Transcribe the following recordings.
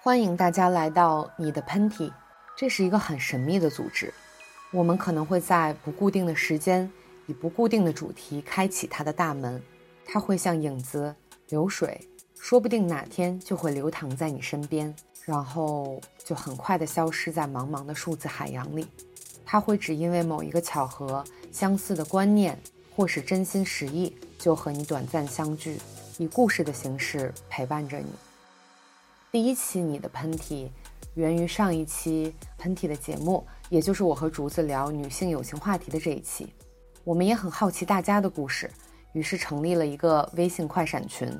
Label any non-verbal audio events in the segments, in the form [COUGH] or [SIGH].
欢迎大家来到你的喷嚏，这是一个很神秘的组织。我们可能会在不固定的时间，以不固定的主题开启它的大门。它会像影子、流水，说不定哪天就会流淌在你身边，然后就很快的消失在茫茫的数字海洋里。它会只因为某一个巧合、相似的观念，或是真心实意，就和你短暂相聚，以故事的形式陪伴着你。第一期你的喷嚏，源于上一期喷嚏的节目，也就是我和竹子聊女性友情话题的这一期。我们也很好奇大家的故事，于是成立了一个微信快闪群。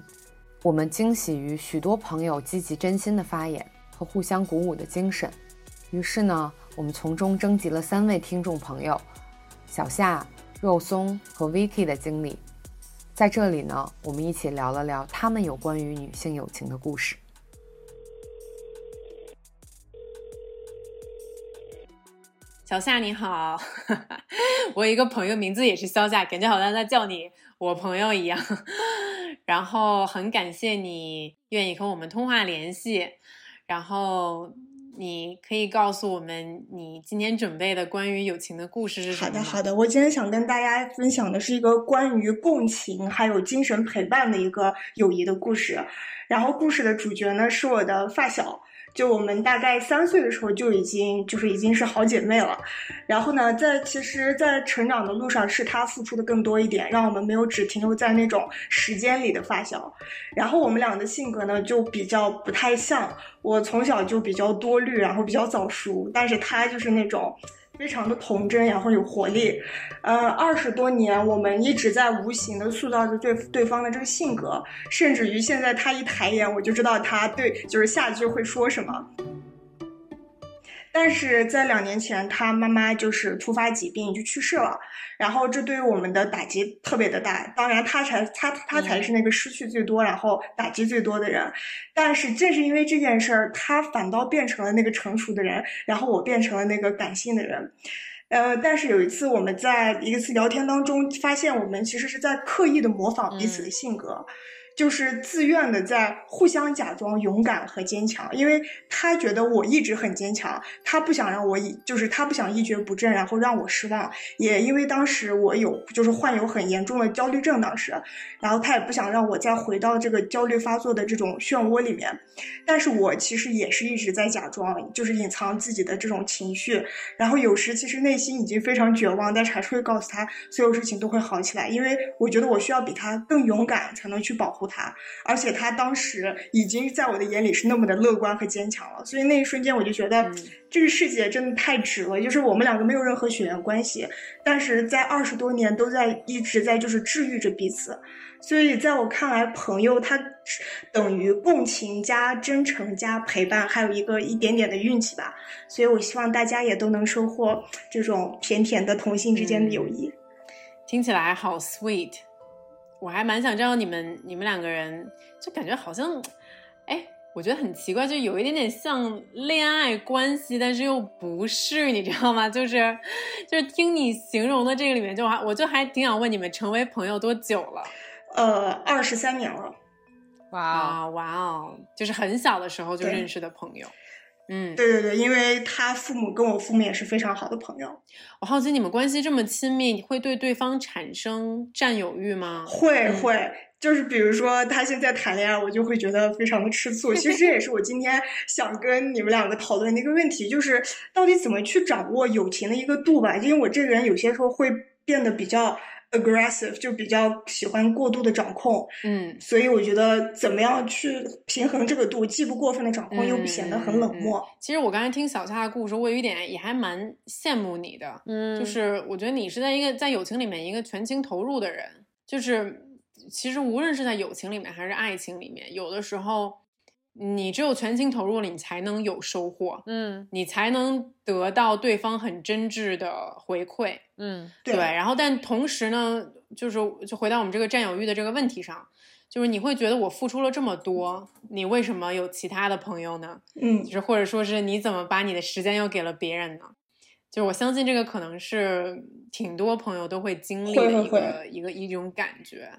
我们惊喜于许多朋友积极真心的发言和互相鼓舞的精神。于是呢，我们从中征集了三位听众朋友：小夏、肉松和 Vicky 的经历。在这里呢，我们一起聊了聊他们有关于女性友情的故事。小夏你好，[LAUGHS] 我一个朋友名字也是肖夏，感觉好像在叫你我朋友一样。[LAUGHS] 然后很感谢你愿意和我们通话联系，然后你可以告诉我们你今天准备的关于友情的故事是什么？好的，好的。我今天想跟大家分享的是一个关于共情还有精神陪伴的一个友谊的故事。然后故事的主角呢是我的发小。就我们大概三岁的时候就已经就是已经是好姐妹了，然后呢，在其实，在成长的路上是她付出的更多一点，让我们没有只停留在那种时间里的发小。然后我们俩的性格呢就比较不太像，我从小就比较多虑，然后比较早熟，但是她就是那种。非常的童真，然后有活力，呃，二十多年，我们一直在无形的塑造着对对方的这个性格，甚至于现在他一抬眼，我就知道他对就是下一句会说什么。但是在两年前，他妈妈就是突发疾病就去世了，然后这对于我们的打击特别的大。当然，他才他他才是那个失去最多，然后打击最多的人。但是正是因为这件事儿，他反倒变成了那个成熟的人，然后我变成了那个感性的人。呃，但是有一次我们在一次聊天当中，发现我们其实是在刻意的模仿彼此的性格。就是自愿的在互相假装勇敢和坚强，因为他觉得我一直很坚强，他不想让我以，就是他不想一蹶不振，然后让我失望。也因为当时我有，就是患有很严重的焦虑症，当时，然后他也不想让我再回到这个焦虑发作的这种漩涡里面。但是我其实也是一直在假装，就是隐藏自己的这种情绪，然后有时其实内心已经非常绝望，但是还是会告诉他所有事情都会好起来，因为我觉得我需要比他更勇敢，才能去保护。他，而且他当时已经在我的眼里是那么的乐观和坚强了，所以那一瞬间我就觉得这个世界真的太值了。就是我们两个没有任何血缘关系，但是在二十多年都在一直在就是治愈着彼此。所以在我看来，朋友他等于共情加真诚加陪伴，还有一个一点点的运气吧。所以我希望大家也都能收获这种甜甜的同性之间的友谊。听起来好 sweet。我还蛮想知道你们你们两个人，就感觉好像，哎，我觉得很奇怪，就有一点点像恋爱关系，但是又不是，你知道吗？就是，就是听你形容的这个里面，就还我就还挺想问你们成为朋友多久了？呃，二十三年了。哇哇哦，就是很小的时候就认识的朋友。嗯，对对对，因为他父母跟我父母也是非常好的朋友。我好奇你们关系这么亲密，会对对方产生占有欲吗？会会，就是比如说他现在谈恋爱，我就会觉得非常的吃醋。其实这也是我今天想跟你们两个讨论的一个问题，就是到底怎么去掌握友情的一个度吧。因为我这个人有些时候会变得比较。Aggressive 就比较喜欢过度的掌控，嗯，所以我觉得怎么样去平衡这个度，既不过分的掌控，又不显得很冷漠。其实我刚才听小夏的故事，我有一点也还蛮羡慕你的，嗯，就是我觉得你是在一个在友情里面一个全情投入的人，就是其实无论是在友情里面还是爱情里面，有的时候。你只有全情投入了，你才能有收获，嗯，你才能得到对方很真挚的回馈，嗯，对。然后，但同时呢，就是就回到我们这个占有欲的这个问题上，就是你会觉得我付出了这么多，你为什么有其他的朋友呢？嗯，就是或者说是你怎么把你的时间又给了别人呢？就是我相信这个可能是挺多朋友都会经历的一个一个一种感觉。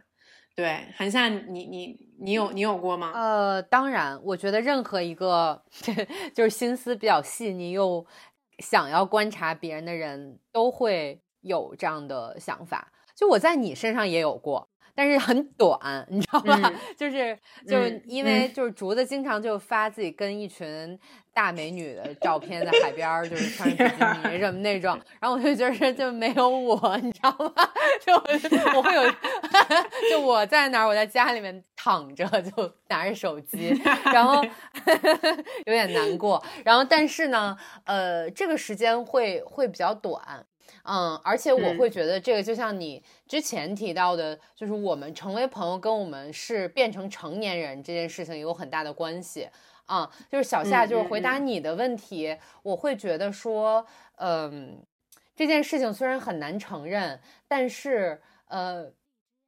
对，韩夏，你你你有你有过吗？呃，当然，我觉得任何一个 [LAUGHS] 就是心思比较细腻又想要观察别人的人都会有这样的想法。就我在你身上也有过。但是很短，你知道吧？[LAUGHS] 就是就是因为就是竹子经常就发自己跟一群大美女的照片在海边，就是穿着比基尼 [LAUGHS] 什么那种，然后我就觉得就没有我，你知道吗？[LAUGHS] 就我会有，就我在哪儿，我在家里面躺着，就拿着手机，然后有点难过。然后但是呢，呃，这个时间会会比较短。嗯，而且我会觉得这个就像你之前提到的，就是我们成为朋友跟我们是变成成年人这件事情有很大的关系啊。就是小夏，就是回答你的问题，我会觉得说，嗯，这件事情虽然很难承认，但是呃，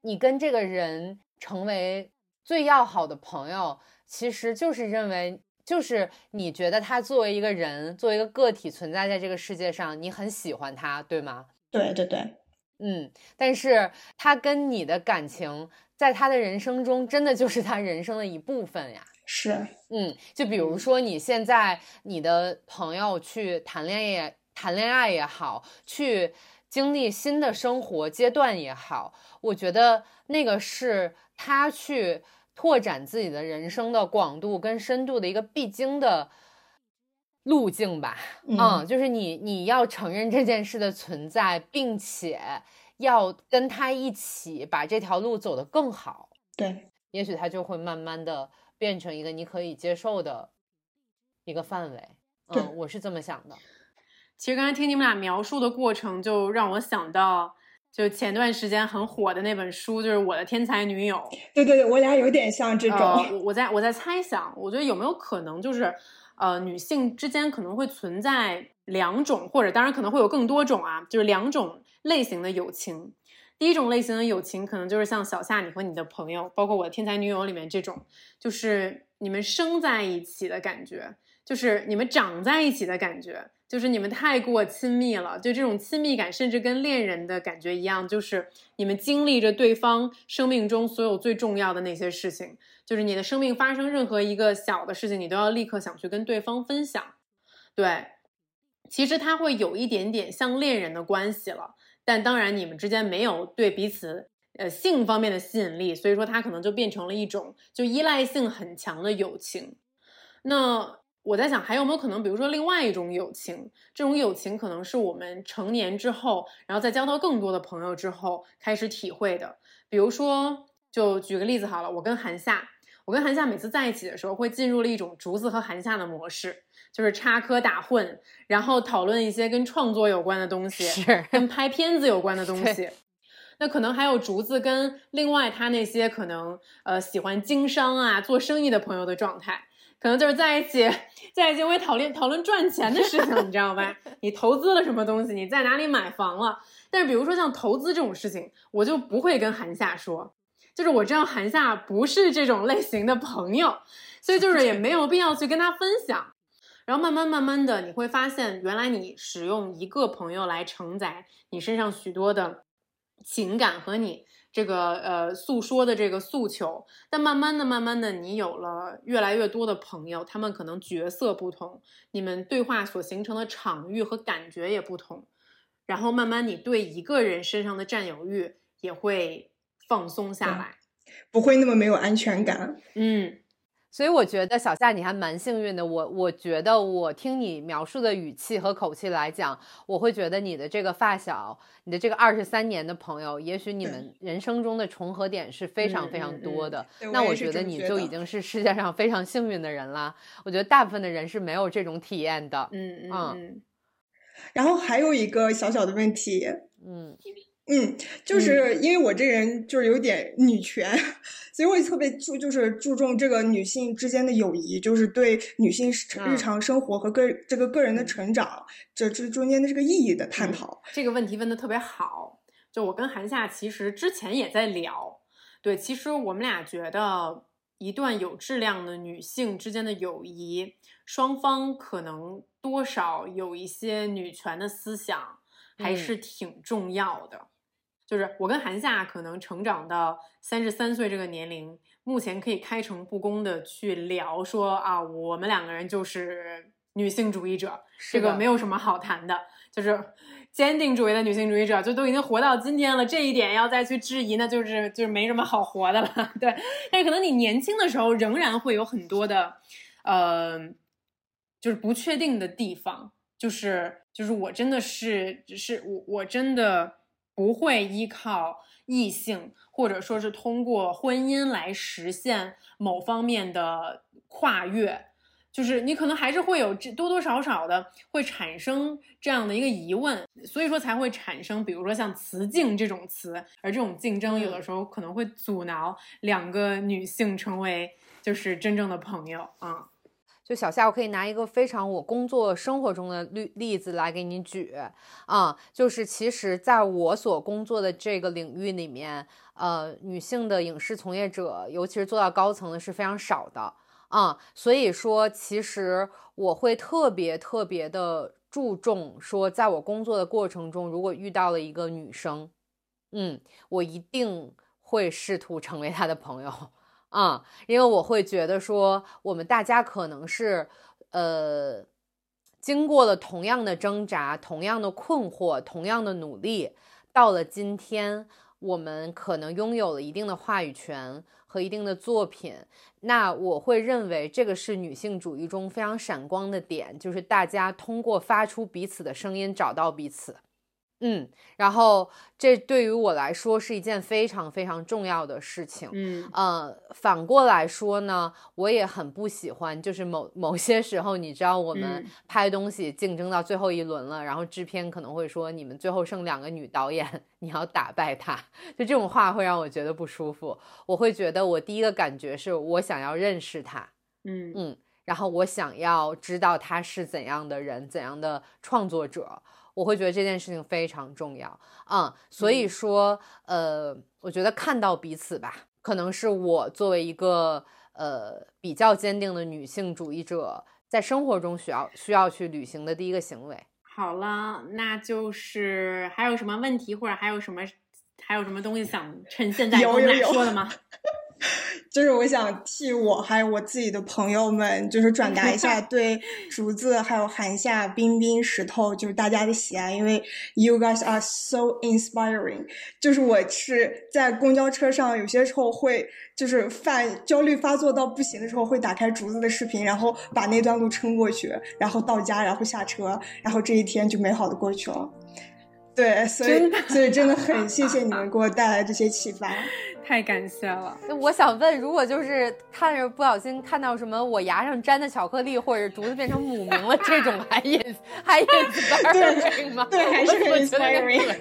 你跟这个人成为最要好的朋友，其实就是认为。就是你觉得他作为一个人，作为一个个体存在在这个世界上，你很喜欢他，对吗？对对对，嗯。但是他跟你的感情，在他的人生中，真的就是他人生的一部分呀。是，嗯。就比如说你现在你的朋友去谈恋爱，谈恋爱也好，去经历新的生活阶段也好，我觉得那个是他去。拓展自己的人生的广度跟深度的一个必经的路径吧，嗯，就是你你要承认这件事的存在，并且要跟他一起把这条路走得更好，对，也许他就会慢慢的变成一个你可以接受的一个范围，嗯，我是这么想的。其实刚才听你们俩描述的过程，就让我想到。就前段时间很火的那本书，就是《我的天才女友》。对对对，我俩有点像这种。我我在我在猜想，我觉得有没有可能，就是呃，女性之间可能会存在两种，或者当然可能会有更多种啊，就是两种类型的友情。第一种类型的友情，可能就是像小夏你和你的朋友，包括我的天才女友里面这种，就是你们生在一起的感觉，就是你们长在一起的感觉。就是你们太过亲密了，就这种亲密感，甚至跟恋人的感觉一样。就是你们经历着对方生命中所有最重要的那些事情，就是你的生命发生任何一个小的事情，你都要立刻想去跟对方分享。对，其实他会有一点点像恋人的关系了，但当然你们之间没有对彼此呃性方面的吸引力，所以说他可能就变成了一种就依赖性很强的友情。那。我在想，还有没有可能，比如说另外一种友情，这种友情可能是我们成年之后，然后再交到更多的朋友之后开始体会的。比如说，就举个例子好了，我跟韩夏，我跟韩夏每次在一起的时候，会进入了一种竹子和韩夏的模式，就是插科打诨，然后讨论一些跟创作有关的东西，是跟拍片子有关的东 [LAUGHS] 西。那可能还有竹子跟另外他那些可能呃喜欢经商啊、做生意的朋友的状态。可能就是在一起，在一起会讨论讨论赚钱的事情，你知道吧？[LAUGHS] 你投资了什么东西？你在哪里买房了？但是比如说像投资这种事情，我就不会跟韩夏说，就是我知道韩夏不是这种类型的朋友，所以就是也没有必要去跟他分享。然后慢慢慢慢的，你会发现，原来你使用一个朋友来承载你身上许多的情感和你。这个呃诉说的这个诉求，但慢慢的、慢慢的，你有了越来越多的朋友，他们可能角色不同，你们对话所形成的场域和感觉也不同，然后慢慢你对一个人身上的占有欲也会放松下来，不会那么没有安全感。嗯。所以我觉得小夏你还蛮幸运的。我我觉得我听你描述的语气和口气来讲，我会觉得你的这个发小，你的这个二十三年的朋友，也许你们人生中的重合点是非常非常多的。那我觉得你就已经是世界上非常幸运的人了。我觉得大部分的人是没有这种体验的。嗯嗯。然后还有一个小小的问题，嗯。嗯，就是因为我这人就是有点女权，所以我也特别注就是注重这个女性之间的友谊，就是对女性日常生活和个这个个人的成长这这中间的这个意义的探讨。这个问题问的特别好，就我跟韩夏其实之前也在聊，对，其实我们俩觉得一段有质量的女性之间的友谊，双方可能多少有一些女权的思想，还是挺重要的。就是我跟韩夏可能成长到三十三岁这个年龄，目前可以开诚布公的去聊说啊，我们两个人就是女性主义者，这个没有什么好谈的，就是坚定主义的女性主义者，就都已经活到今天了，这一点要再去质疑，那就是就是没什么好活的了。[LAUGHS] 对，但是可能你年轻的时候仍然会有很多的，呃，就是不确定的地方，就是就是我真的是，是我我真的。不会依靠异性，或者说是通过婚姻来实现某方面的跨越，就是你可能还是会有这多多少少的会产生这样的一个疑问，所以说才会产生，比如说像雌竞这种词，而这种竞争有的时候可能会阻挠两个女性成为就是真正的朋友啊。就小夏，我可以拿一个非常我工作生活中的例例子来给你举啊，就是其实在我所工作的这个领域里面，呃，女性的影视从业者，尤其是做到高层的是非常少的啊，所以说其实我会特别特别的注重说，在我工作的过程中，如果遇到了一个女生，嗯，我一定会试图成为她的朋友。啊，因为我会觉得说，我们大家可能是，呃，经过了同样的挣扎、同样的困惑、同样的努力，到了今天，我们可能拥有了一定的话语权和一定的作品。那我会认为这个是女性主义中非常闪光的点，就是大家通过发出彼此的声音，找到彼此。嗯，然后这对于我来说是一件非常非常重要的事情。嗯，呃，反过来说呢，我也很不喜欢，就是某某些时候，你知道，我们拍东西竞争到最后一轮了，然后制片可能会说，你们最后剩两个女导演，[LAUGHS] 你要打败她，就这种话会让我觉得不舒服。我会觉得，我第一个感觉是我想要认识她，嗯嗯，然后我想要知道她是怎样的人，怎样的创作者。我会觉得这件事情非常重要啊，所以说，呃，我觉得看到彼此吧，可能是我作为一个呃比较坚定的女性主义者，在生活中需要需要去履行的第一个行为。好了，那就是还有什么问题，或者还有什么还有什么东西想趁现在跟我们俩说的吗？就是我想替我还有我自己的朋友们，就是转达一下 [LAUGHS] 对竹子还有韩夏、冰冰、石头，就是大家的喜爱，因为 you guys are so inspiring。就是我是在公交车上，有些时候会就是犯焦虑发作到不行的时候，会打开竹子的视频，然后把那段路撑过去，然后到家，然后下车，然后这一天就美好的过去了。对，所以所以真的很 [LAUGHS] 谢谢你们给我带来这些启发。[LAUGHS] 太感谢了！我想问，如果就是看着不小心看到什么我牙上粘的巧克力，或者竹子变成母名了，这种还也还引 inspiring 吗？对，还是很 inspiring。[LAUGHS]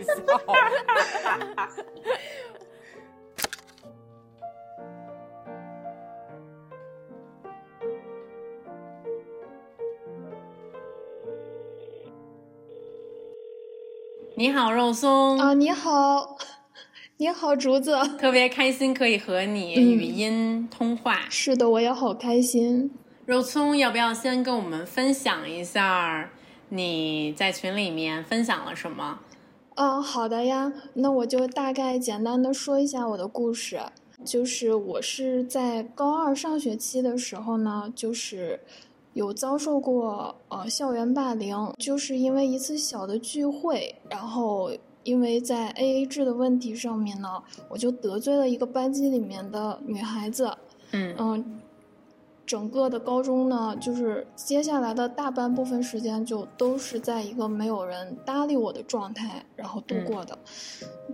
你好，肉松啊，你好。你好，竹子，特别开心可以和你语音通话。是的，我也好开心。肉松，要不要先跟我们分享一下你在群里面分享了什么？嗯，好的呀，那我就大概简单的说一下我的故事。就是我是在高二上学期的时候呢，就是有遭受过呃校园霸凌，就是因为一次小的聚会，然后。因为在 A A 制的问题上面呢，我就得罪了一个班级里面的女孩子，嗯嗯，整个的高中呢，就是接下来的大半部分时间就都是在一个没有人搭理我的状态，然后度过的，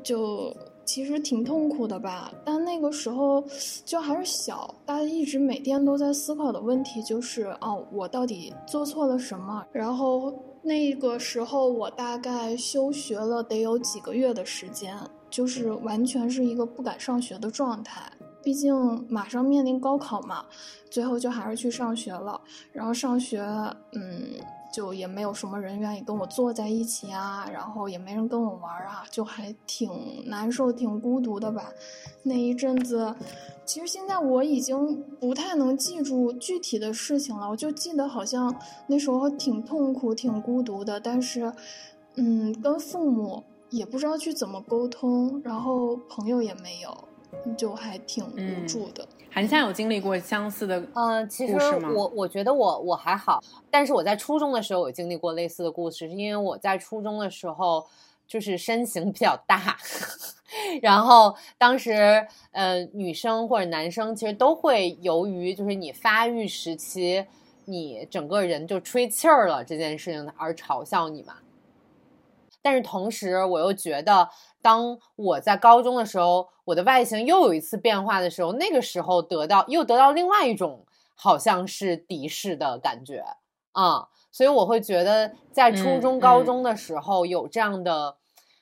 就其实挺痛苦的吧。但那个时候就还是小，大家一直每天都在思考的问题就是，哦，我到底做错了什么？然后。那个时候我大概休学了得有几个月的时间，就是完全是一个不敢上学的状态。毕竟马上面临高考嘛，最后就还是去上学了。然后上学，嗯，就也没有什么人愿意跟我坐在一起啊，然后也没人跟我玩啊，就还挺难受、挺孤独的吧。那一阵子，其实现在我已经不太能记住具体的事情了，我就记得好像那时候挺痛苦、挺孤独的，但是，嗯，跟父母也不知道去怎么沟通，然后朋友也没有，就还挺无助的。韩夏有经历过相似的嗯，其实我我觉得我我还好，但是我在初中的时候有经历过类似的故事，是因为我在初中的时候就是身形比较大。[LAUGHS] 然后当时，呃，女生或者男生其实都会由于就是你发育时期，你整个人就吹气儿了这件事情而嘲笑你嘛。但是同时，我又觉得，当我在高中的时候，我的外形又有一次变化的时候，那个时候得到又得到另外一种好像是敌视的感觉啊。所以我会觉得，在初中、高中的时候有这样的。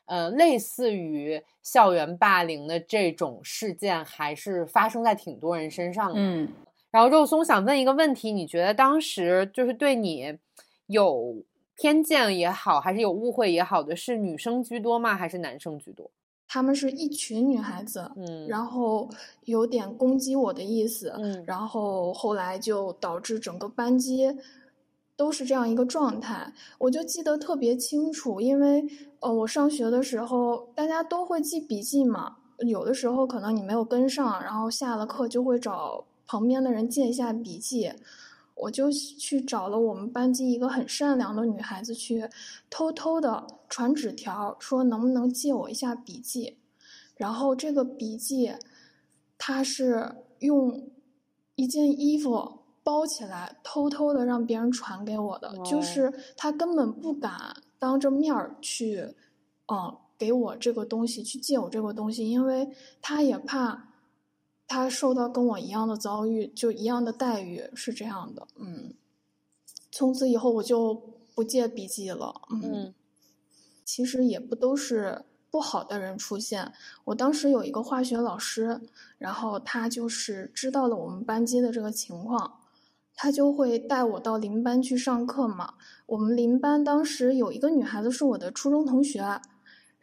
呃，类似于校园霸凌的这种事件，还是发生在挺多人身上的。嗯，然后肉松想问一个问题：你觉得当时就是对你有偏见也好，还是有误会也好的，是女生居多吗？还是男生居多？他们是一群女孩子，嗯，然后有点攻击我的意思，嗯，然后后来就导致整个班级。都是这样一个状态，我就记得特别清楚，因为呃，我上学的时候大家都会记笔记嘛，有的时候可能你没有跟上，然后下了课就会找旁边的人借一下笔记，我就去找了我们班级一个很善良的女孩子去偷偷的传纸条，说能不能借我一下笔记，然后这个笔记，她是用一件衣服。包起来，偷偷的让别人传给我的，就是她根本不敢当着面儿去，嗯，给我这个东西，去借我这个东西，因为她也怕他受到跟我一样的遭遇，就一样的待遇，是这样的。嗯，从此以后我就不借笔记了。嗯，其实也不都是不好的人出现。我当时有一个化学老师，然后他就是知道了我们班级的这个情况。他就会带我到邻班去上课嘛。我们邻班当时有一个女孩子是我的初中同学，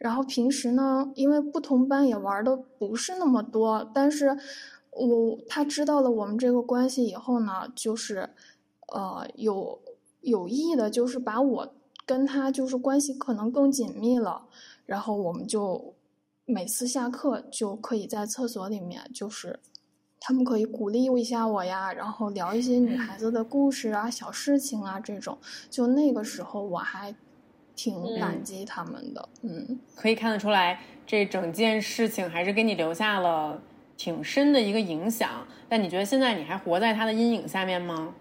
然后平时呢，因为不同班也玩的不是那么多，但是我他知道了我们这个关系以后呢，就是呃有有意的，就是把我跟他就是关系可能更紧密了，然后我们就每次下课就可以在厕所里面就是。他们可以鼓励一下我呀，然后聊一些女孩子的故事啊、小事情啊这种。就那个时候，我还挺感激他们的。嗯，可以看得出来，这整件事情还是给你留下了挺深的一个影响。但你觉得现在你还活在他的阴影下面吗？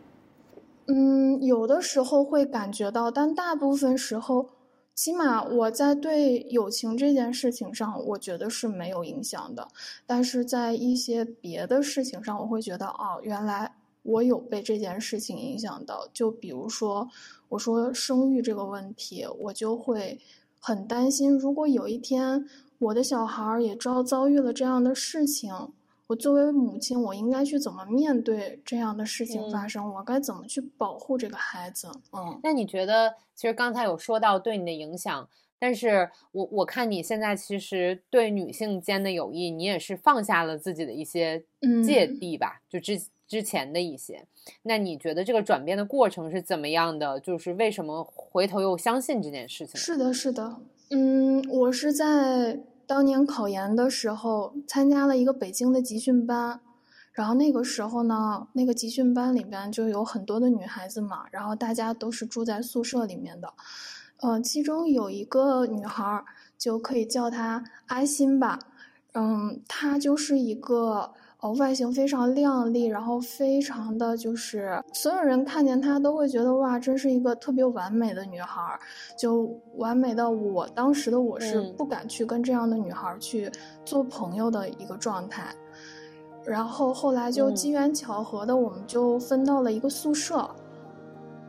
嗯，有的时候会感觉到，但大部分时候。起码我在对友情这件事情上，我觉得是没有影响的。但是在一些别的事情上，我会觉得，哦，原来我有被这件事情影响到。就比如说，我说生育这个问题，我就会很担心，如果有一天我的小孩儿也遭遭遇了这样的事情。我作为母亲，我应该去怎么面对这样的事情发生？我该怎么去保护这个孩子？嗯，那你觉得，其实刚才有说到对你的影响，但是我我看你现在其实对女性间的友谊，你也是放下了自己的一些芥蒂吧？就之之前的一些，那你觉得这个转变的过程是怎么样的？就是为什么回头又相信这件事情？是的，是的，嗯，我是在。当年考研的时候，参加了一个北京的集训班，然后那个时候呢，那个集训班里边就有很多的女孩子嘛，然后大家都是住在宿舍里面的，呃，其中有一个女孩，就可以叫她阿心吧，嗯，她就是一个。哦，外形非常靓丽，然后非常的就是所有人看见她都会觉得哇，真是一个特别完美的女孩儿，就完美到我当时的我是不敢去跟这样的女孩去做朋友的一个状态。然后后来就机缘巧合的，我们就分到了一个宿舍，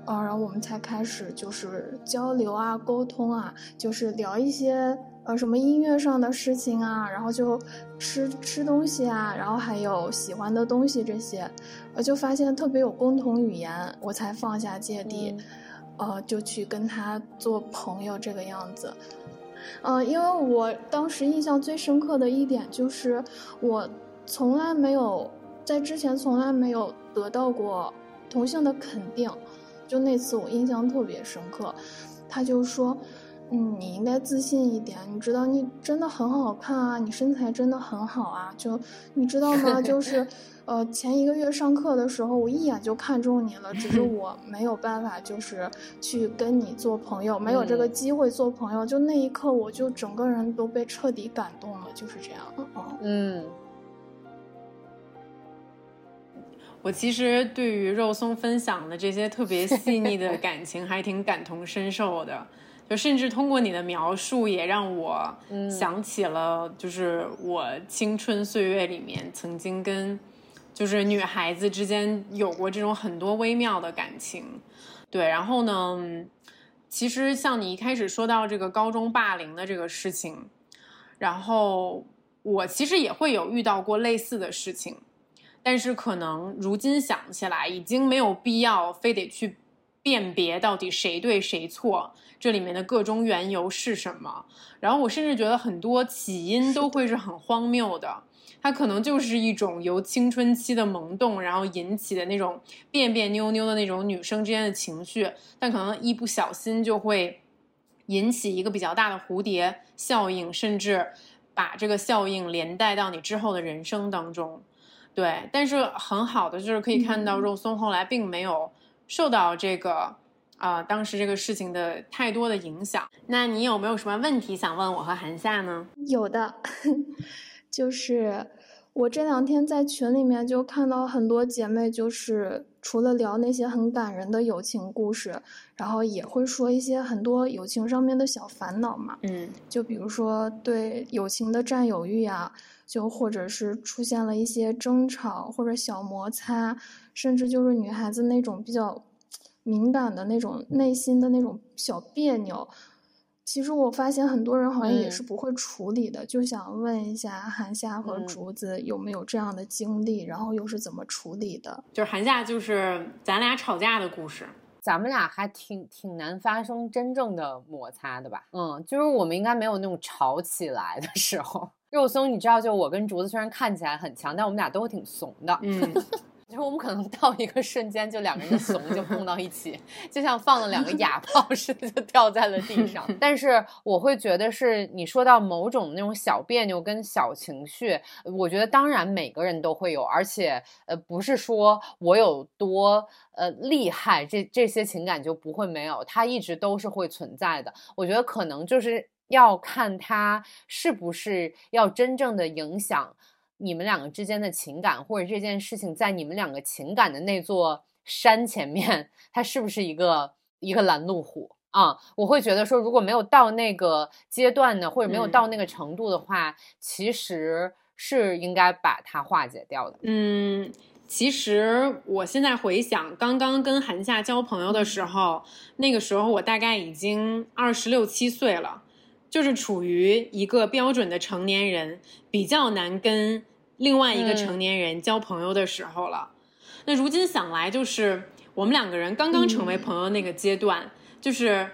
啊，然后我们才开始就是交流啊、沟通啊，就是聊一些。呃，什么音乐上的事情啊，然后就吃吃东西啊，然后还有喜欢的东西这些，我就发现特别有共同语言，我才放下芥蒂，呃，就去跟他做朋友这个样子。嗯，因为我当时印象最深刻的一点就是，我从来没有在之前从来没有得到过同性的肯定，就那次我印象特别深刻，他就说。嗯，你应该自信一点。你知道，你真的很好看啊，你身材真的很好啊。就你知道吗？就 [LAUGHS] 是，呃，前一个月上课的时候，我一眼就看中你了，只是 [LAUGHS] 我没有办法，就是去跟你做朋友，没有这个机会做朋友。就那一刻，我就整个人都被彻底感动了，就是这样。嗯，我其实对于肉松分享的这些特别细腻的感情，还挺感同身受的。就甚至通过你的描述，也让我想起了，就是我青春岁月里面曾经跟，就是女孩子之间有过这种很多微妙的感情。对，然后呢，其实像你一开始说到这个高中霸凌的这个事情，然后我其实也会有遇到过类似的事情，但是可能如今想起来，已经没有必要非得去辨别到底谁对谁错。这里面的各种缘由是什么？然后我甚至觉得很多起因都会是很荒谬的，它可能就是一种由青春期的萌动，然后引起的那种别别扭扭的那种女生之间的情绪，但可能一不小心就会引起一个比较大的蝴蝶效应，甚至把这个效应连带到你之后的人生当中。对，但是很好的就是可以看到肉松后来并没有受到这个。啊，当时这个事情的太多的影响，那你有没有什么问题想问我和韩夏呢？有的，[LAUGHS] 就是我这两天在群里面就看到很多姐妹，就是除了聊那些很感人的友情故事，然后也会说一些很多友情上面的小烦恼嘛。嗯，就比如说对友情的占有欲啊，就或者是出现了一些争吵或者小摩擦，甚至就是女孩子那种比较。敏感的那种内心的那种小别扭，其实我发现很多人好像也是不会处理的。就想问一下韩夏和竹子有没有这样的经历，然后又是怎么处理的？就是韩夏，就是咱俩吵架的故事，咱们俩还挺挺难发生真正的摩擦的吧？嗯，就是我们应该没有那种吵起来的时候。肉松，你知道，就我跟竹子虽然看起来很强，但我们俩都挺怂的。嗯。[LAUGHS] 就是我们可能到一个瞬间，就两个人的怂就碰到一起，就像放了两个哑 [LAUGHS] 炮似的，就掉在了地上。但是我会觉得，是你说到某种那种小别扭跟小情绪，我觉得当然每个人都会有，而且呃，不是说我有多呃厉害，这这些情感就不会没有，它一直都是会存在的。我觉得可能就是要看他是不是要真正的影响。你们两个之间的情感，或者这件事情在你们两个情感的那座山前面，它是不是一个一个拦路虎啊？我会觉得说，如果没有到那个阶段呢，或者没有到那个程度的话，其实是应该把它化解掉的。嗯，其实我现在回想，刚刚跟韩夏交朋友的时候，那个时候我大概已经二十六七岁了，就是处于一个标准的成年人，比较难跟。另外一个成年人交朋友的时候了，那如今想来，就是我们两个人刚刚成为朋友那个阶段，就是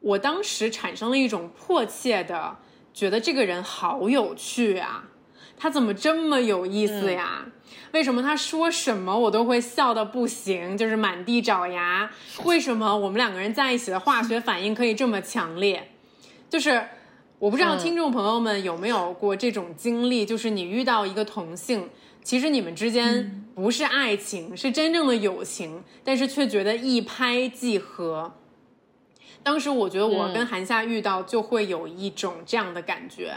我当时产生了一种迫切的觉得这个人好有趣啊，他怎么这么有意思呀？为什么他说什么我都会笑到不行，就是满地找牙？为什么我们两个人在一起的化学反应可以这么强烈？就是。我不知道听众朋友们有没有过这种经历，就是你遇到一个同性，其实你们之间不是爱情，是真正的友情，但是却觉得一拍即合。当时我觉得我跟韩夏遇到就会有一种这样的感觉，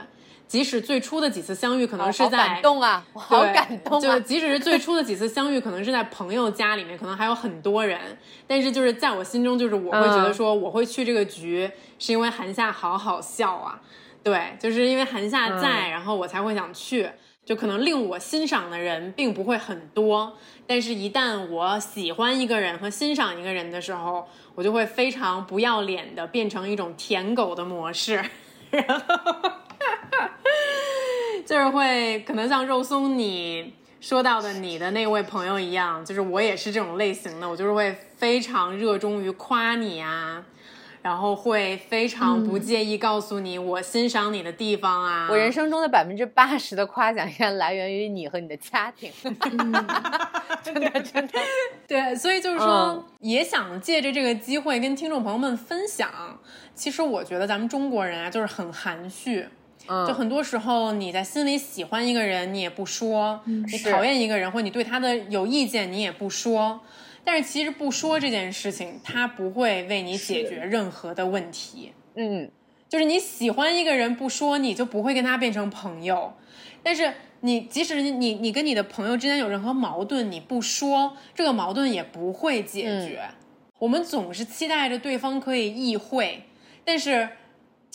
即使最初的几次相遇可能是在感动啊，好感动啊！就即使是最初的几次相遇可能是在朋友家里面，可能还有很多人，但是就是在我心中，就是我会觉得说我会去这个局，是因为韩夏好好笑啊。对，就是因为韩夏在，然后我才会想去。就可能令我欣赏的人并不会很多，但是，一旦我喜欢一个人和欣赏一个人的时候，我就会非常不要脸的变成一种舔狗的模式，然 [LAUGHS] 后就是会可能像肉松你说到的你的那位朋友一样，就是我也是这种类型的，我就是会非常热衷于夸你啊。然后会非常不介意告诉你我欣赏你的地方啊。我人生中的百分之八十的夸奖应该来源于你和你的家庭，真的真的。对，所以就是说，也想借着这个机会跟听众朋友们分享。其实我觉得咱们中国人啊，就是很含蓄。就很多时候，你在心里喜欢一个人，你也不说；你讨厌一个人，或者你对他的有意见，你也不说。但是其实不说这件事情，他不会为你解决任何的问题。嗯，就是你喜欢一个人不说，你就不会跟他变成朋友。但是你即使你你跟你的朋友之间有任何矛盾，你不说，这个矛盾也不会解决。我们总是期待着对方可以意会，但是。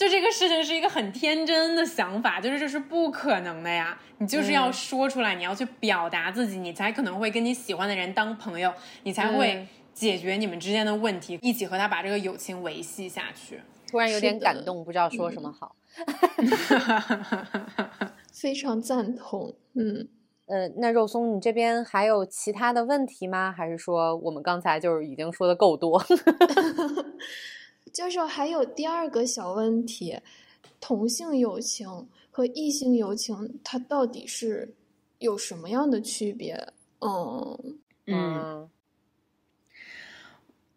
就这个事情是一个很天真的想法，就是这是不可能的呀！你就是要说出来，你要去表达自己，你才可能会跟你喜欢的人当朋友，你才会解决你们之间的问题，一起和他把这个友情维系下去。突然有点感动，不知道说什么好。[LAUGHS] 非常赞同。嗯，呃，那肉松，你这边还有其他的问题吗？还是说我们刚才就是已经说的够多？[LAUGHS] [LAUGHS] 就是还有第二个小问题，同性友情和异性友情，它到底是有什么样的区别？嗯嗯，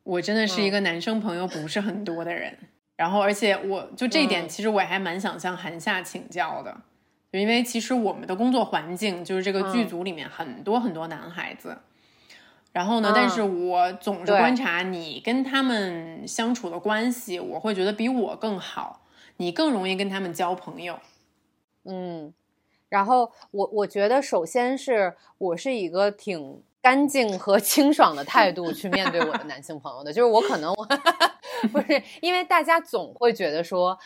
我真的是一个男生朋友不是很多的人，然后而且我就这一点，其实我还蛮想向韩夏请教的，因为其实我们的工作环境就是这个剧组里面很多很多男孩子。然后呢？但是我总是观察你跟他们相处的关系，我会觉得比我更好，你更容易跟他们交朋友。嗯，然后我我觉得，首先是我是一个挺干净和清爽的态度去面对我的男性朋友的，就是我可能我 [LAUGHS] 不是因为大家总会觉得说。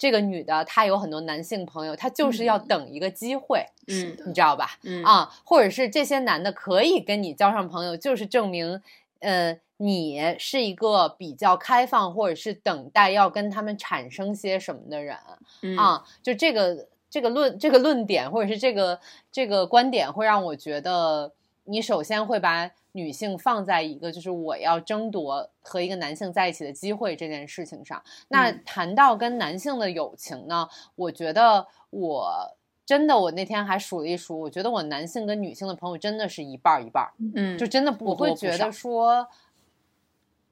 这个女的她有很多男性朋友，她就是要等一个机会，嗯，你知道吧？嗯啊，或者是这些男的可以跟你交上朋友，就是证明，呃，你是一个比较开放，或者是等待要跟他们产生些什么的人啊。就这个这个论这个论点，或者是这个这个观点，会让我觉得，你首先会把。女性放在一个就是我要争夺和一个男性在一起的机会这件事情上，那谈到跟男性的友情呢，我觉得我真的我那天还数了一数，我觉得我男性跟女性的朋友真的是一半一半，嗯，就真的我会觉得。说，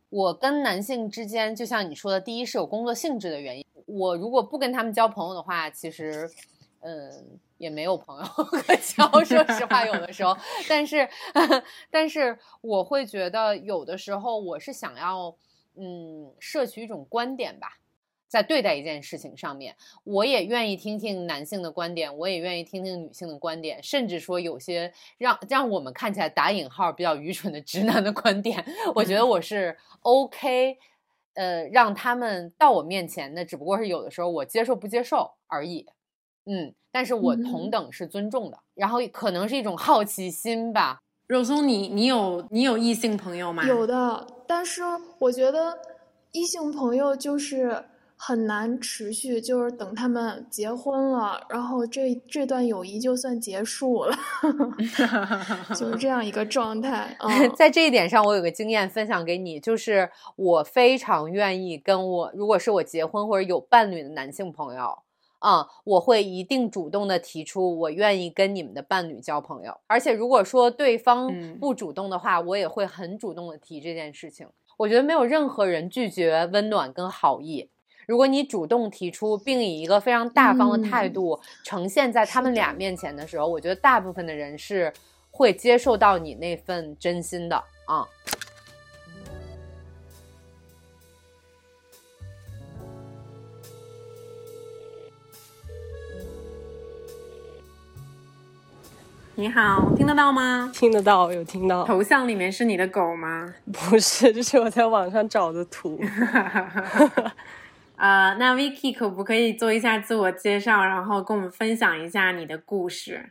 我跟男性之间，就像你说的，第一是有工作性质的原因，我如果不跟他们交朋友的话，其实，嗯。也没有朋友 [LAUGHS] 可交，说实话，有的时候，但是，[LAUGHS] 但是我会觉得有的时候我是想要，嗯，摄取一种观点吧，在对待一件事情上面，我也愿意听听男性的观点，我也愿意听听女性的观点，甚至说有些让让我们看起来打引号比较愚蠢的直男的观点，我觉得我是 [LAUGHS] OK，呃，让他们到我面前，那只不过是有的时候我接受不接受而已。嗯，但是我同等是尊重的，然后可能是一种好奇心吧。肉松，你你有你有异性朋友吗？有的，但是我觉得异性朋友就是很难持续，就是等他们结婚了，然后这这段友谊就算结束了，[LAUGHS] 就是这样一个状态。[LAUGHS] 在这一点上，我有个经验分享给你，就是我非常愿意跟我，如果是我结婚或者有伴侣的男性朋友。啊，我会一定主动的提出，我愿意跟你们的伴侣交朋友。而且如果说对方不主动的话，我也会很主动的提这件事情。我觉得没有任何人拒绝温暖跟好意。如果你主动提出，并以一个非常大方的态度呈现在他们俩面前的时候，我觉得大部分的人是会接受到你那份真心的啊。你好，听得到吗？听得到，有听到。头像里面是你的狗吗？不是，这是我在网上找的图。啊，[LAUGHS] 那 Vicky 可不可以做一下自我介绍，然后跟我们分享一下你的故事？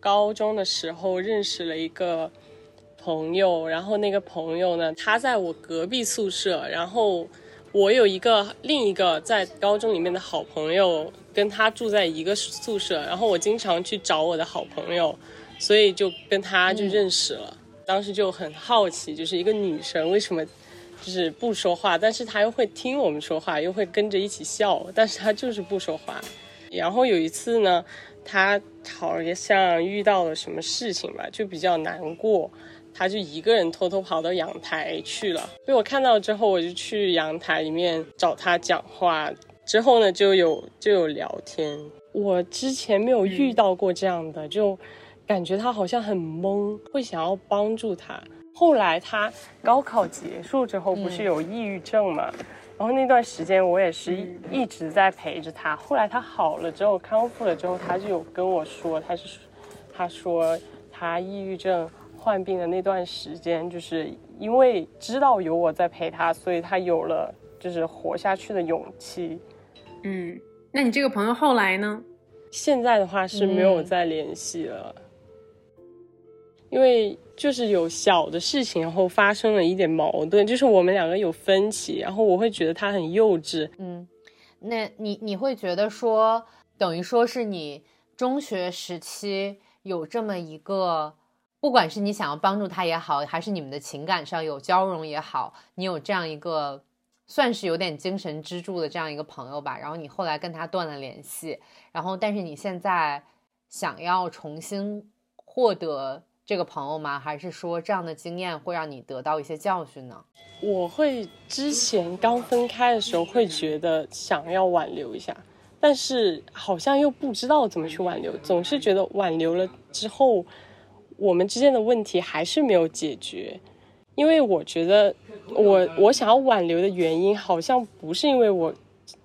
高中的时候认识了一个朋友，然后那个朋友呢，他在我隔壁宿舍，然后我有一个另一个在高中里面的好朋友。跟他住在一个宿舍，然后我经常去找我的好朋友，所以就跟他就认识了。当时就很好奇，就是一个女生为什么就是不说话，但是他又会听我们说话，又会跟着一起笑，但是他就是不说话。然后有一次呢，他好像遇到了什么事情吧，就比较难过，他就一个人偷偷跑到阳台去了。被我看到之后，我就去阳台里面找他讲话，之后呢就有就有聊天。我之前没有遇到过这样的，就感觉他好像很懵，会想要帮助他。后来他高考结束之后，不是有抑郁症嘛？然后那段时间我也是一直在陪着他。后来他好了之后，康复了之后，他就有跟我说，他是他说他抑郁症患病的那段时间，就是因为知道有我在陪他，所以他有了就是活下去的勇气。嗯。那你这个朋友后来呢？现在的话是没有再联系了，因为就是有小的事情，然后发生了一点矛盾，就是我们两个有分歧，然后我会觉得他很幼稚。嗯，那你你会觉得说，等于说是你中学时期有这么一个，不管是你想要帮助他也好，还是你们的情感上有交融也好，你有这样一个。算是有点精神支柱的这样一个朋友吧，然后你后来跟他断了联系，然后但是你现在想要重新获得这个朋友吗？还是说这样的经验会让你得到一些教训呢？我会之前刚分开的时候会觉得想要挽留一下，但是好像又不知道怎么去挽留，总是觉得挽留了之后，我们之间的问题还是没有解决，因为我觉得。我我想要挽留的原因，好像不是因为我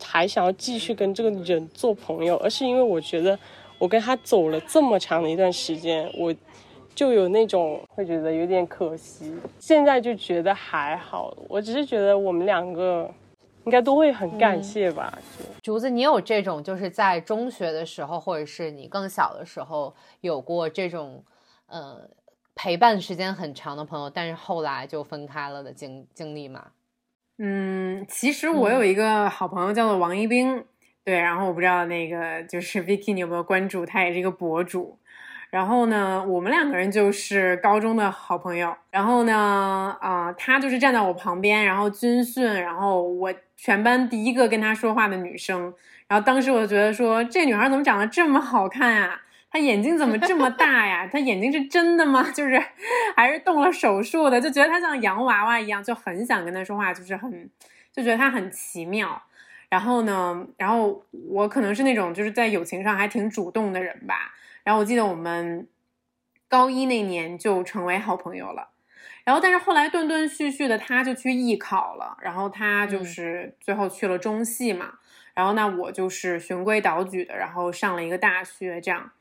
还想要继续跟这个人做朋友，而是因为我觉得我跟他走了这么长的一段时间，我就有那种会觉得有点可惜。现在就觉得还好，我只是觉得我们两个应该都会很感谢吧。竹子，你有这种就是在中学的时候，或者是你更小的时候有过这种呃。陪伴时间很长的朋友，但是后来就分开了的经经历嘛？嗯，其实我有一个好朋友叫做王一冰，对，然后我不知道那个就是 Vicky，你有没有关注？他也是一个博主。然后呢，我们两个人就是高中的好朋友。然后呢，啊，他就是站在我旁边，然后军训，然后我全班第一个跟他说话的女生。然后当时我就觉得说，这女孩怎么长得这么好看啊？他眼睛怎么这么大呀？他眼睛是真的吗？[LAUGHS] 就是还是动了手术的？就觉得他像洋娃娃一样，就很想跟他说话，就是很就觉得他很奇妙。然后呢，然后我可能是那种就是在友情上还挺主动的人吧。然后我记得我们高一那年就成为好朋友了。然后但是后来断断续续的，他就去艺考了，然后他就是最后去了中戏嘛。然后那我就是循规蹈矩的，然后上了一个大学，这样。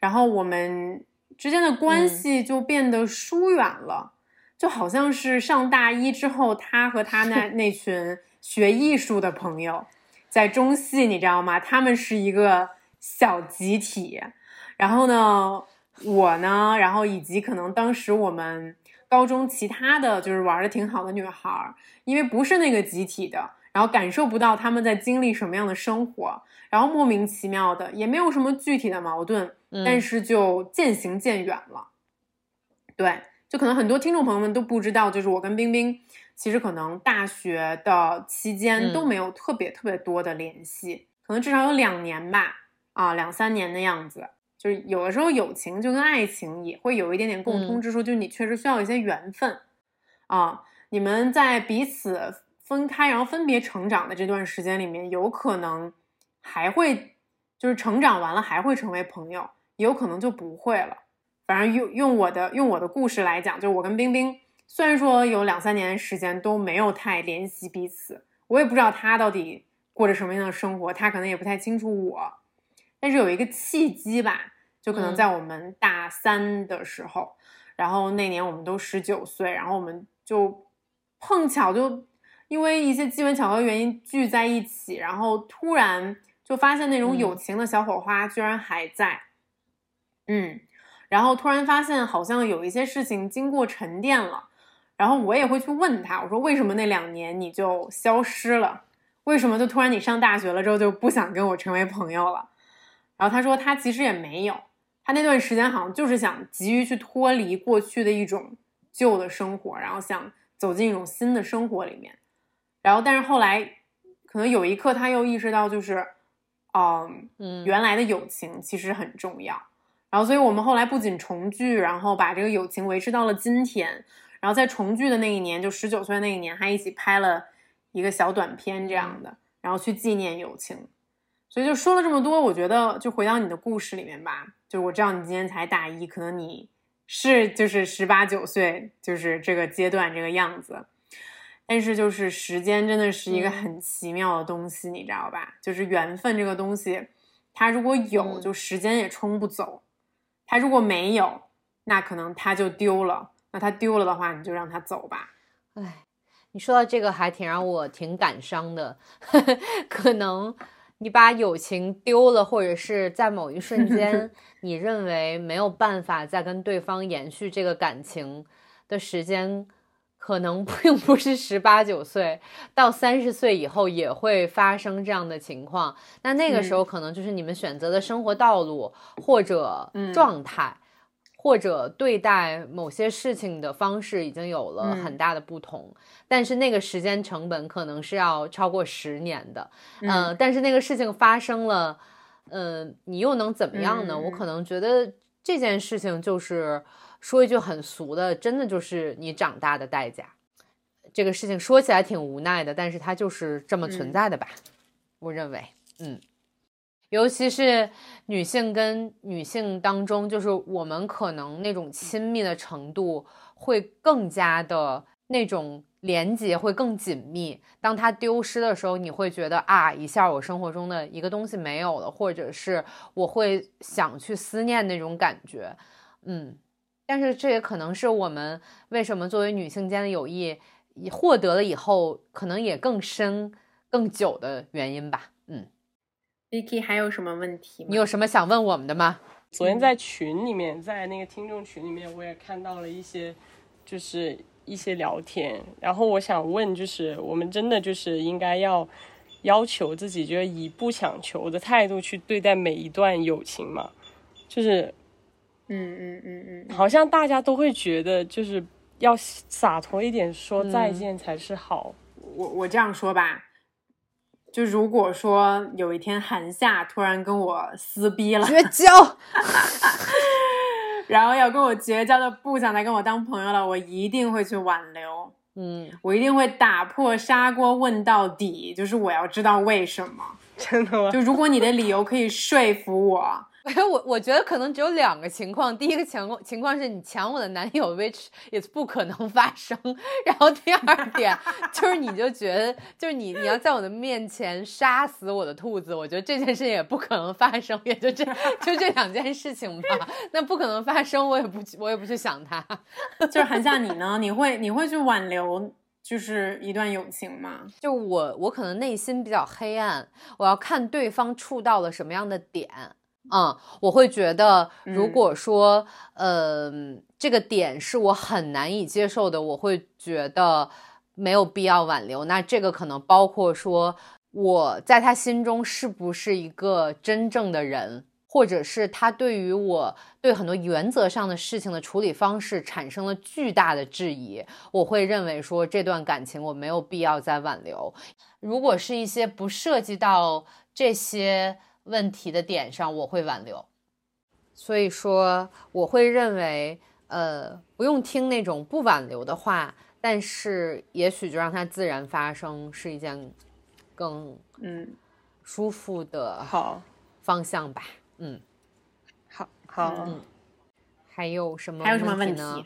然后我们之间的关系就变得疏远了，就好像是上大一之后，他和他那 [LAUGHS] 那群学艺术的朋友在中戏，你知道吗？他们是一个小集体。然后呢，我呢，然后以及可能当时我们高中其他的就是玩的挺好的女孩，因为不是那个集体的，然后感受不到他们在经历什么样的生活，然后莫名其妙的也没有什么具体的矛盾。但是就渐行渐远了，对，就可能很多听众朋友们都不知道，就是我跟冰冰其实可能大学的期间都没有特别特别多的联系，可能至少有两年吧，啊，两三年的样子。就是有的时候友情就跟爱情也会有一点点共通之处，就是你确实需要一些缘分啊。你们在彼此分开然后分别成长的这段时间里面，有可能还会就是成长完了还会成为朋友。有可能就不会了。反正用用我的用我的故事来讲，就我跟冰冰，虽然说有两三年时间都没有太联系彼此，我也不知道他到底过着什么样的生活，他可能也不太清楚我。但是有一个契机吧，就可能在我们大三的时候，然后那年我们都十九岁，然后我们就碰巧就因为一些机缘巧合原因聚在一起，然后突然就发现那种友情的小火花居然还在。嗯，然后突然发现好像有一些事情经过沉淀了，然后我也会去问他，我说为什么那两年你就消失了？为什么就突然你上大学了之后就不想跟我成为朋友了？然后他说他其实也没有，他那段时间好像就是想急于去脱离过去的一种旧的生活，然后想走进一种新的生活里面。然后，但是后来可能有一刻他又意识到，就是，嗯嗯原来的友情其实很重要。然后，所以我们后来不仅重聚，然后把这个友情维持到了今天。然后在重聚的那一年，就十九岁那一年，还一起拍了一个小短片这样的，然后去纪念友情。所以就说了这么多，我觉得就回到你的故事里面吧。就是我知道你今年才大一，可能你是就是十八九岁，就是这个阶段这个样子。但是就是时间真的是一个很奇妙的东西，你知道吧？就是缘分这个东西，它如果有，嗯就时间也冲不走；它如果没有，那可能他就丢了。那他丢了的话，你就让他走吧。哎，你说到这个还挺让我挺感伤的，[LAUGHS] 可能你把友情丢了，或者是在某一瞬间，[LAUGHS] 你认为没有办法再跟对方延续这个感情的时间，可能并不是十八九岁，到三十岁以后也会发生这样的情况。那那个时候，可能就是你们选择的生活道路或者嗯状态。或者对待某些事情的方式已经有了嗯很大的不同，但是那个时间成本可能是要超过十年的，嗯呃，但是那个事情发生了，呃，你又能怎么样呢？嗯我可能觉得这件事情就是说一句很俗的，真的就是你长大的代价。这个事情说起来挺无奈的，但是它就是这么存嗯在的吧？我认为，嗯。尤其是女性跟女性当中，就是我们可能那种亲密的程度会更加的那种连接会更紧密。当它丢失的时候，你会觉得啊，一下我生活中的一个东西没有了，或者是我会想去思念那种感觉。嗯，但是这也可能是我们为什么作为女性间的友谊获得了以后，可能也更深、更久的原因吧。嗯。Vicky 还有什么问题吗？你有什么想问我们的吗？昨天在群里面，在那个听众群里面，我也看到了一些，就是一些聊天。然后我想问，就是我们真的就是应该要要求自己，就是以不强求的态度去对待每一段友情吗？就是嗯嗯嗯嗯，好像大家都会觉得，就是要洒脱一点，说嗯再见才是好。我我这样说吧，就如果说有一天韩夏突然跟我撕逼了，绝交。[LAUGHS] 然后要跟我绝交的，不想再跟我当朋友了，我一定会去挽留，嗯，我一定会打破砂锅问到底，就是我要知道为什么。真的吗？就如果你的理由可以说服我，[LAUGHS] 我我觉得可能只有两个情况，第一个情况情况是你抢我的男友，which is 不可能发生。然后第二点就是你就觉得，就是你你要在我的面前杀死我的兔子，我觉得这件事情也不可能发生，也就这就这两件事情吧。那不可能发生，我也不我也不去想它。就是韩夏你呢？[LAUGHS] 你会你会去挽留就是一段友情吗？就我我可能内心比较黑暗，我要看对方触到了什么样的点。嗯，我会觉得，如嗯果说，呃，这个点是我很难以接受的，我会觉得没有必要挽留。那这个可能包括说，我在他心中是不是一个真正的人，或者是他对于我对很多原则上的事情的处理方式产生了巨大的质疑，我会认为说这段感情我没有必要再挽留。如果是一些不涉及到这些。问题的点上，我会挽留。所以说，我会认为，呃，不用听那种不挽留的话，但是也许就让它自然发生，是一件更嗯舒服的好方向吧。嗯，好好。嗯还有什么？还有什么问呢？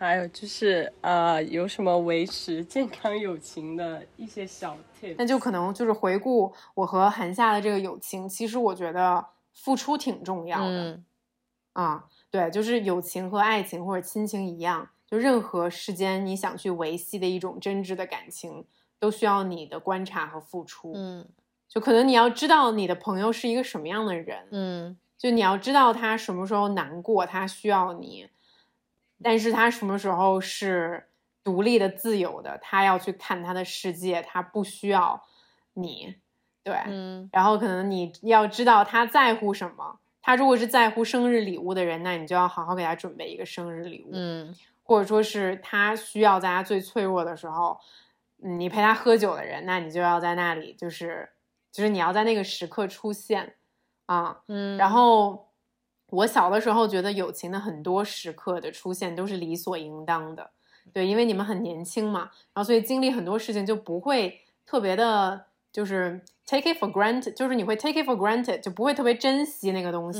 还有就是，呃，有什么维持健康友情的一些小 tips？那就可能就是回顾我和韩夏的这个友情，其实我觉得付出挺重要的。嗯啊，对，就是友情和爱情或者亲情一样，就任何世间你想去维系的一种真挚的感情，都需要你的观察和付出。嗯就可能你要知道你的朋友是一个什么样的人，嗯就你要知道他什么时候难过，他需要你，但是他什么时候是独立的、自由的，他要去看他的世界，他不需要你，对，嗯然后可能你要知道他在乎什么。他如果是在乎生日礼物的人，那你就要好好给他准备一个生日礼物，嗯或者说是他需要在他最脆弱的时候，你陪他喝酒的人，那你就要在那里，就是就是你要在那个时刻出现啊。嗯，然后我小的时候觉得友情的很多时刻的出现都是理所应当的，对，因为你们很年轻嘛，然后所以经历很多事情就不会特别的。就是 take it for granted，就是你会 take it for granted，就不会特别珍惜那个东西，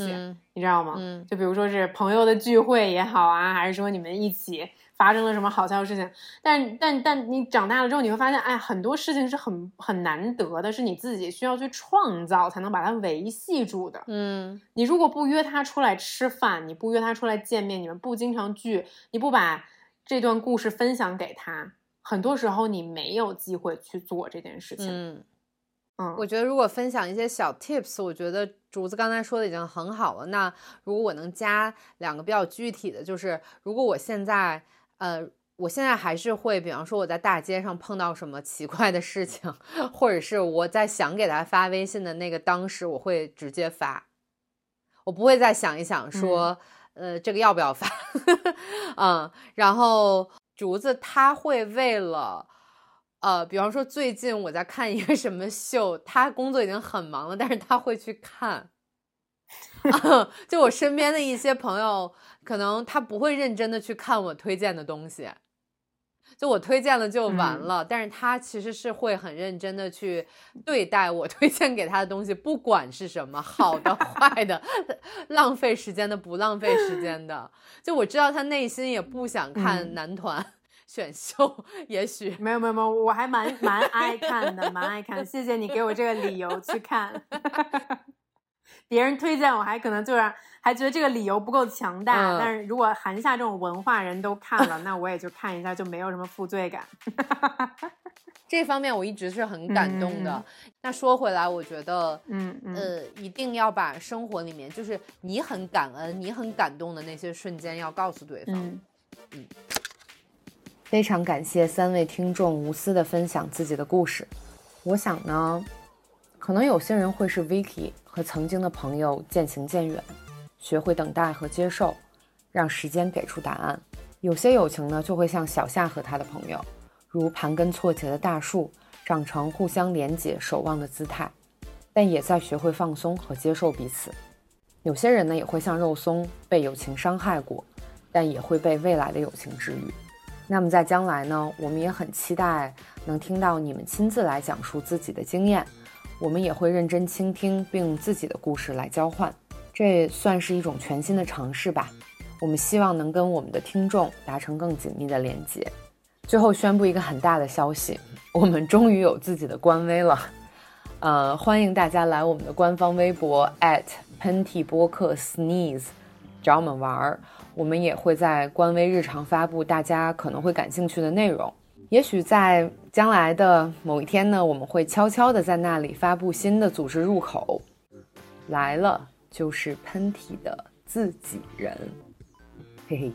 你知道吗？嗯，就比如说是朋友的聚会也好啊，还是说你们一起发生了什么好笑的事情，但但但你长大了之后，你会发现，哎，很多事情是很很难得的，是你自己需要去创造才能把它维系住的。嗯，你如果不约他出来吃饭，你不约他出来见面，你们不经常聚，你不把这段故事分享给他，很多时候你没有机会去做这件事情。嗯。我觉得如果分享一些小 tips，我觉得竹子刚才说的已经很好了。那如果我能加两个比较具体的，就是如果我现在，呃，我现在还是会，比方说我在大街上碰到什么奇怪的事情，[LAUGHS] 或者是我在想给他发微信的那个当时，我会直接发，我不会再想一想说，呃，这个要不要发，[LAUGHS] 嗯，然后竹子他会为了。呃，比方说最近我在看一个什么秀，他工作已经很忙了，但是他会去看。[LAUGHS] 就我身边的一些朋友，可能他不会认真的去看我推荐的东西，就我推荐了就完了。但是他其实是会很认真的去对待我推荐给他的东西，不管是什么，好的、[LAUGHS] 坏的，浪费时间的、不浪费时间的。就我知道他内心也不想看男团。[LAUGHS] 选秀也许没有没有没有，我还蛮蛮爱看的，蛮爱看。谢谢你给我这个理由去看。[LAUGHS] 别人推荐我还可能就是还觉得这个理由不够强大，但是如果韩夏这种文化人都看了，那我也就看一下，就没有什么负罪感。[LAUGHS] 这方面我一直是很感动的。那说回来，我觉得，嗯呃，一定要把生活里面就是你很感恩、你很感动的那些瞬间要告诉对方。嗯。非常感谢三位听众无私的分享自己的故事。我想呢，可能有些人会是 Vicky 和曾经的朋友渐行渐远，学会等待和接受，让时间给出答案。有些友情呢，就会像小夏和他的朋友，如盘根错节的大树，长成互相连结、守望的姿态，但也在学会放松和接受彼此。有些人呢，也会像肉松，被友情伤害过，但也会被未来的友情治愈。那么在将来呢，我们也很期待能听到你们亲自来讲述自己的经验，我们也会认真倾听，并用自己的故事来交换，这算是一种全新的尝试吧。我们希望能跟我们的听众达成更紧密的连接。最后宣布一个很大的消息，我们终于有自己的官微了，[LAUGHS] 呃，欢迎大家来我们的官方微博喷嚏播客 sneeze 找我们玩儿。我们也会在官微日常发布大家可能会感兴趣的内容。也许在将来的某一天呢，我们会悄悄的在那里发布新的组织入口。来了就是喷嚏的自己人，嘿嘿。